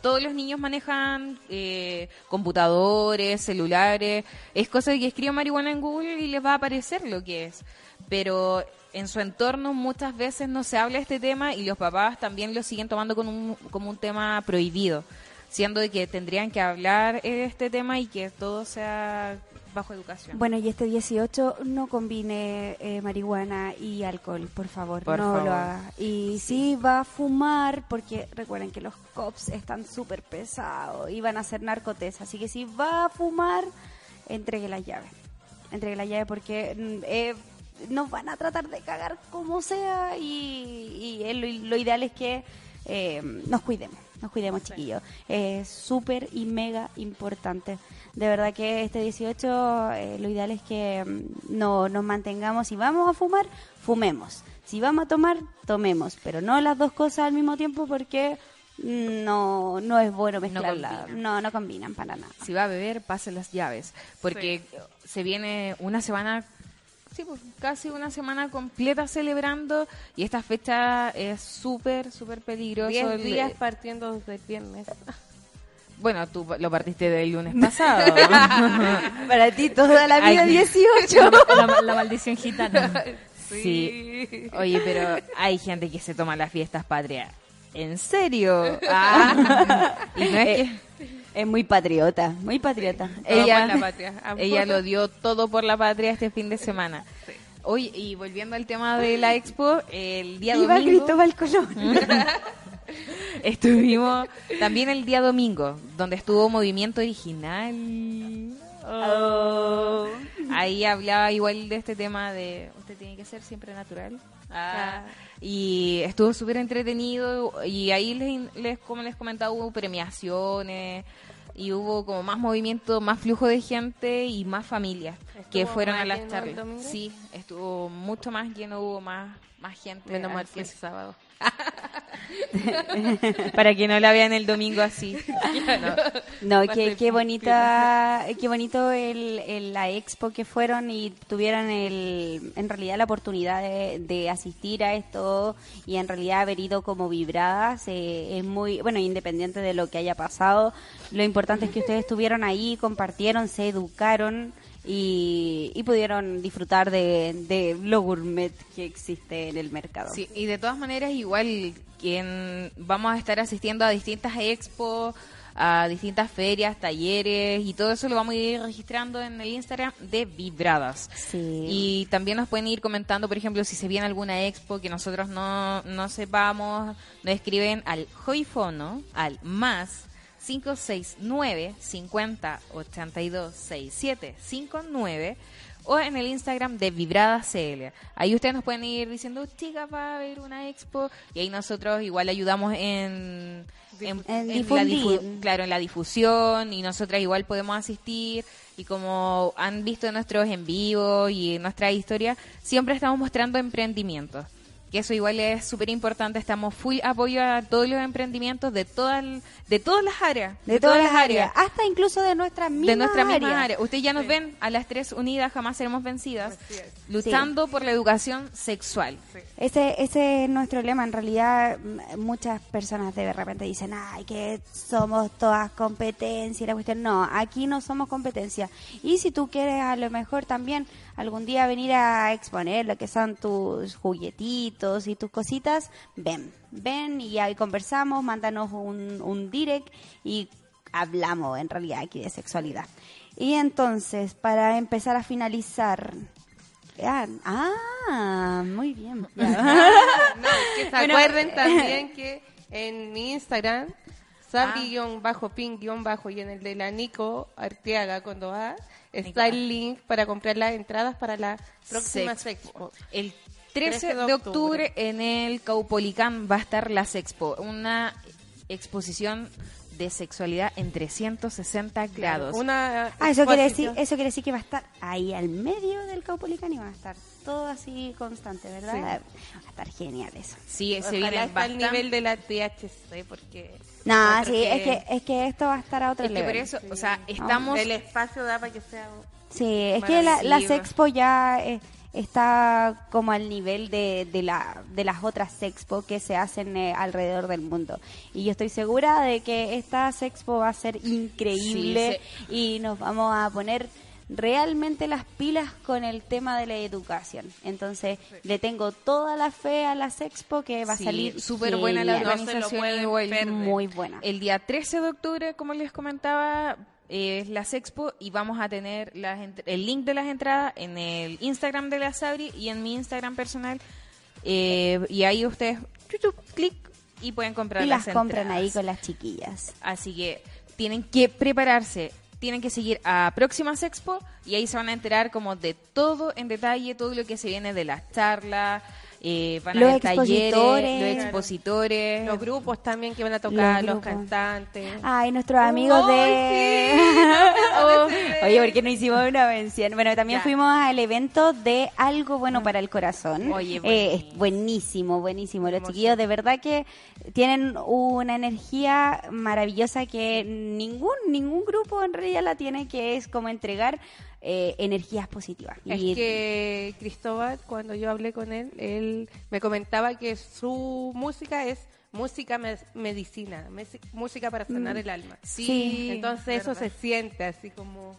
Todos los niños manejan eh, computadores, celulares. Es cosa de que escriban marihuana en Google y les va a aparecer lo que es. Pero en su entorno muchas veces no se habla de este tema y los papás también lo siguen tomando un- como un tema prohibido. Siendo de que tendrían que hablar de este tema y que todo sea bajo educación. Bueno, y este 18 no combine eh, marihuana y alcohol, por favor, Por no favor. lo haga. Y sí. va a fumar, porque recuerden que los cops están súper pesados y van a hacer narcotes, así que si va a fumar, entregue la llave. Entregue la llave porque mm, eh, nos van a tratar de cagar como sea y, y eh, lo, lo ideal es que eh, nos cuidemos, nos cuidemos chiquillos. Es súper y mega importante. De verdad que este 18 eh, lo ideal es que mm, no nos mantengamos, si vamos a fumar, fumemos. Si vamos a tomar, tomemos, pero no las dos cosas al mismo tiempo porque mm, no, no es bueno mezclarlas. combinan. No, no combinan para nada. si va a beber, pase las llaves. Porque se viene una semana, sí, pues, casi una semana completa celebrando y esta fecha es súper, súper peligroso. Diez El- días partiendo desde el viernes. Bueno, tú lo partiste del lunes pasado. para ti toda la vida Ay. 18. la, la- la maldición gitana. sí. Oye, pero hay gente que se toma las fiestas patrias. ¿En serio? Ah. Y no es que... Es muy patriota, muy patriota. ella, por la patria. Amo. ella lo dio todo por la patria este fin de semana. Oye, y volviendo al tema de la expo, el día Viva domingo Cristóbal Colón. estuvimos también el día domingo, donde estuvo Movimiento Original. Oh. Ahí hablaba igual de este tema de usted tiene que ser siempre natural. Ah, y estuvo súper entretenido y ahí les, les- como les comentaba hubo premiaciones y hubo como más movimiento, más flujo de gente y más familias que ¿Estuvo fueron a las el charlas. Sí, estuvo mucho más lleno, hubo más más gente. Menos mal que es sábado. Para que no la vean el domingo así. No, qué, ser qué bonita, qué bonito el, el- la expo que fueron y tuvieron el, en realidad la oportunidad de, de asistir a esto y en realidad haber ido como vibradas. eh, es muy, bueno, independiente de lo que haya pasado, lo importante es que ustedes estuvieron ahí, compartieron, se educaron y, y pudieron disfrutar de, de lo gourmet que existe en el mercado. Sí, y de todas maneras, igual quien vamos a estar asistiendo a distintas expos, a distintas ferias, talleres y todo eso lo vamos a ir registrando en el Instagram de Vibradas. Sí. Y también nos pueden ir comentando, por ejemplo, si se viene alguna expo que nosotros no, no sepamos, nos escriben al Joifono, al más 569 50 82 67 59 o en el Instagram de Vibrada CL. Ahí ustedes nos pueden ir diciendo, chicas, va a haber una expo y ahí nosotros igual ayudamos en, en, la claro, en la difusión y nosotras igual podemos asistir y como han visto nuestros en vivo y en nuestra historia, siempre estamos mostrando emprendimientos. Que eso igual es súper importante, estamos full apoyo a todos los emprendimientos de todas de todas las áreas. de, todas las áreas, hasta incluso de nuestras mismas de nuestra misma áreas. área. Ustedes ya nos ven a las tres unidas, jamás seremos vencidas, luchando por la educación sexual. Ese, ese es nuestro lema. En realidad, muchas personas de repente dicen, ay, que somos todas competencia y la cuestión. No, aquí no somos competencia. Y si tú quieres a lo mejor también algún día venir a exponer lo que son tus juguetitos y tus cositas, ven, ven y ahí conversamos, mándanos un, un direct y hablamos en realidad aquí de sexualidad. Y entonces, para empezar a finalizar, ah, ah, muy bien. No, que se Bueno, acuerden también que En mi Instagram, sabri-pin- y en el de la Nico Arteaga con dos A, está el link para comprar las entradas para la próxima Sexpo. Sexpo. El 13 de octubre en el Caupolicán va a estar la Sexpo, una exposición de sexualidad en 360 grados. Una Ah, eso quiere decir, eso quiere decir que va a estar ahí al medio del Caupolicán y va a estar todo así constante, ¿verdad? Sí. Va a estar genial eso. Sí, se viene está al bastante. nivel de la THC, porque... No, encuentro sí, es que es que esto va a estar a otro Es que por o sea, estamos El espacio da para que sea... Sí, es que la, la Maravilloso. Sexpo ya eh, está como al nivel de, de, la, de las otras Sexpo que se hacen eh, alrededor del mundo. Y yo estoy segura de que esta Sexpo va a ser increíble y nos vamos a poner realmente las pilas con el tema de la educación. Entonces, le tengo toda la fe a la Sexpo que va a salir súper buena la. No organización igual. perder. muy buena. El día 13 de octubre, como les comentaba, es la Sexpo y vamos a tener las el link de las entradas en el Instagram de la Sabri y en mi Instagram personal. Eh, y ahí ustedes, clic, y pueden comprar y las las compran entradas. ahí con las chiquillas. Así que tienen que prepararse, tienen que seguir a Próximas Expo y ahí se van a enterar como de todo en detalle, todo lo que se viene de las charlas, eh, van a Los haber talleres, expositores. los expositores. Los grupos también que van a tocar, Los cantantes. Ay, nuestros amigos de... Oh. Oye, ¿por qué no hicimos una mención? Bueno, también Ya. fuimos al evento de Algo Bueno para el Corazón. Oye, Eh, es buenísimo. buenísimo, buenísimo. Los chiquillos de verdad que tienen una energía maravillosa que ningún ningún grupo en realidad la tiene, que es como entregar eh, energías positivas. Es Y- que Cristóbal, cuando yo hablé con él, él me comentaba que su música es música me- medicina, música para sanar el alma. Sí, Sí. Entonces eso se siente así como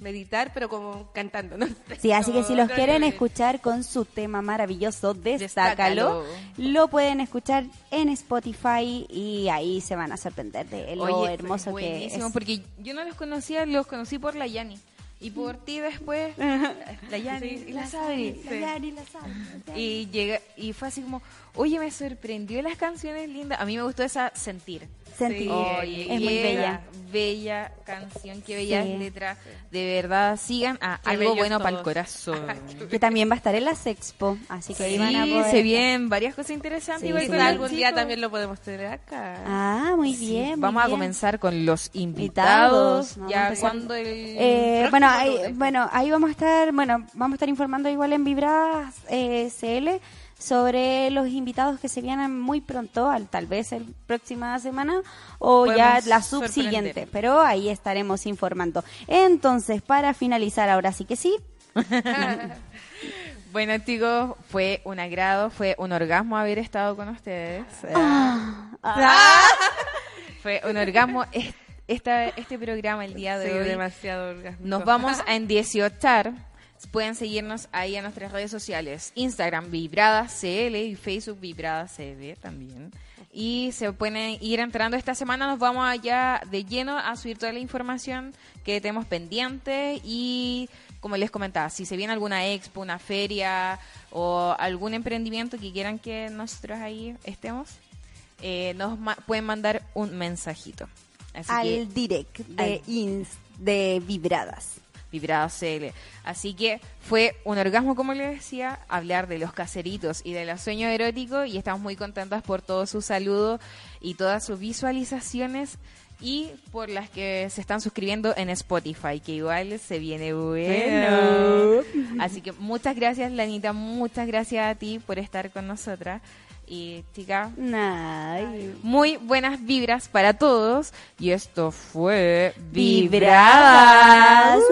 meditar, pero como cantando, ¿no? Sí, así que si los quieren escuchar con su tema maravilloso, Destácalo. Destácalo, lo pueden escuchar en Spotify y ahí se van a sorprender de lo Oye, hermoso que buenísimo, es. porque yo no los conocía, los conocí por la Yani. Y por ti después, la Yani y la Sabri. La Yari, la Sabri, la Yari. Y llega y fue así como, oye, me sorprendió las canciones lindas. A mí me gustó esa sentir. Sentir. Oye, es muy bella. Bella canción, qué bella Sí. letra. De verdad, sigan a Qué algo bueno para el corazón. Que también va a estar en la Sexpo, así que ahí Sí, van a poder... se vienen varias cosas interesantes. Los algún día también lo podemos tener acá. Ah, muy Sí, bien. muy Vamos a comenzar con los Invitados, ya cuando el Eh, bueno, ahí, bueno, ahí vamos a estar, bueno, vamos a estar informando igual en Vibradas eh, CL sobre los invitados que se vienen muy pronto, al, tal vez el próxima semana o ya la subsiguiente, pero ahí estaremos informando. Entonces, para finalizar, ahora sí que sí, Bueno, chicos, fue un agrado, fue un orgasmo haber estado con ustedes. Ah. Fue un orgasmo es- esta, este programa el día de Sí, hoy. demasiado orgásmico. Nos vamos a endiesiotar. Pueden seguirnos ahí en nuestras redes sociales. Instagram Vibrada CL y Facebook Vibrada CB también. Y se pueden ir entrando esta semana. Nos vamos allá de lleno a subir toda la información que tenemos pendiente. Y como les comentaba, si se viene alguna expo, una feria o algún emprendimiento que quieran que nosotros ahí estemos, eh, nos ma- pueden mandar un mensajito. Así que- al direct de, al- ins- de Vibradas. Vibrado CL. Así que fue un orgasmo, como les decía, hablar de los caseritos y de los sueños eróticos y estamos muy contentas por todos sus saludos y todas sus visualizaciones y por las que se están suscribiendo en Spotify, que igual se viene bueno. Así que muchas gracias, Lanita, muchas gracias a ti por estar con nosotras. Y chica, muy buenas vibras para todos. Y esto fue Vibradas. Vibradas.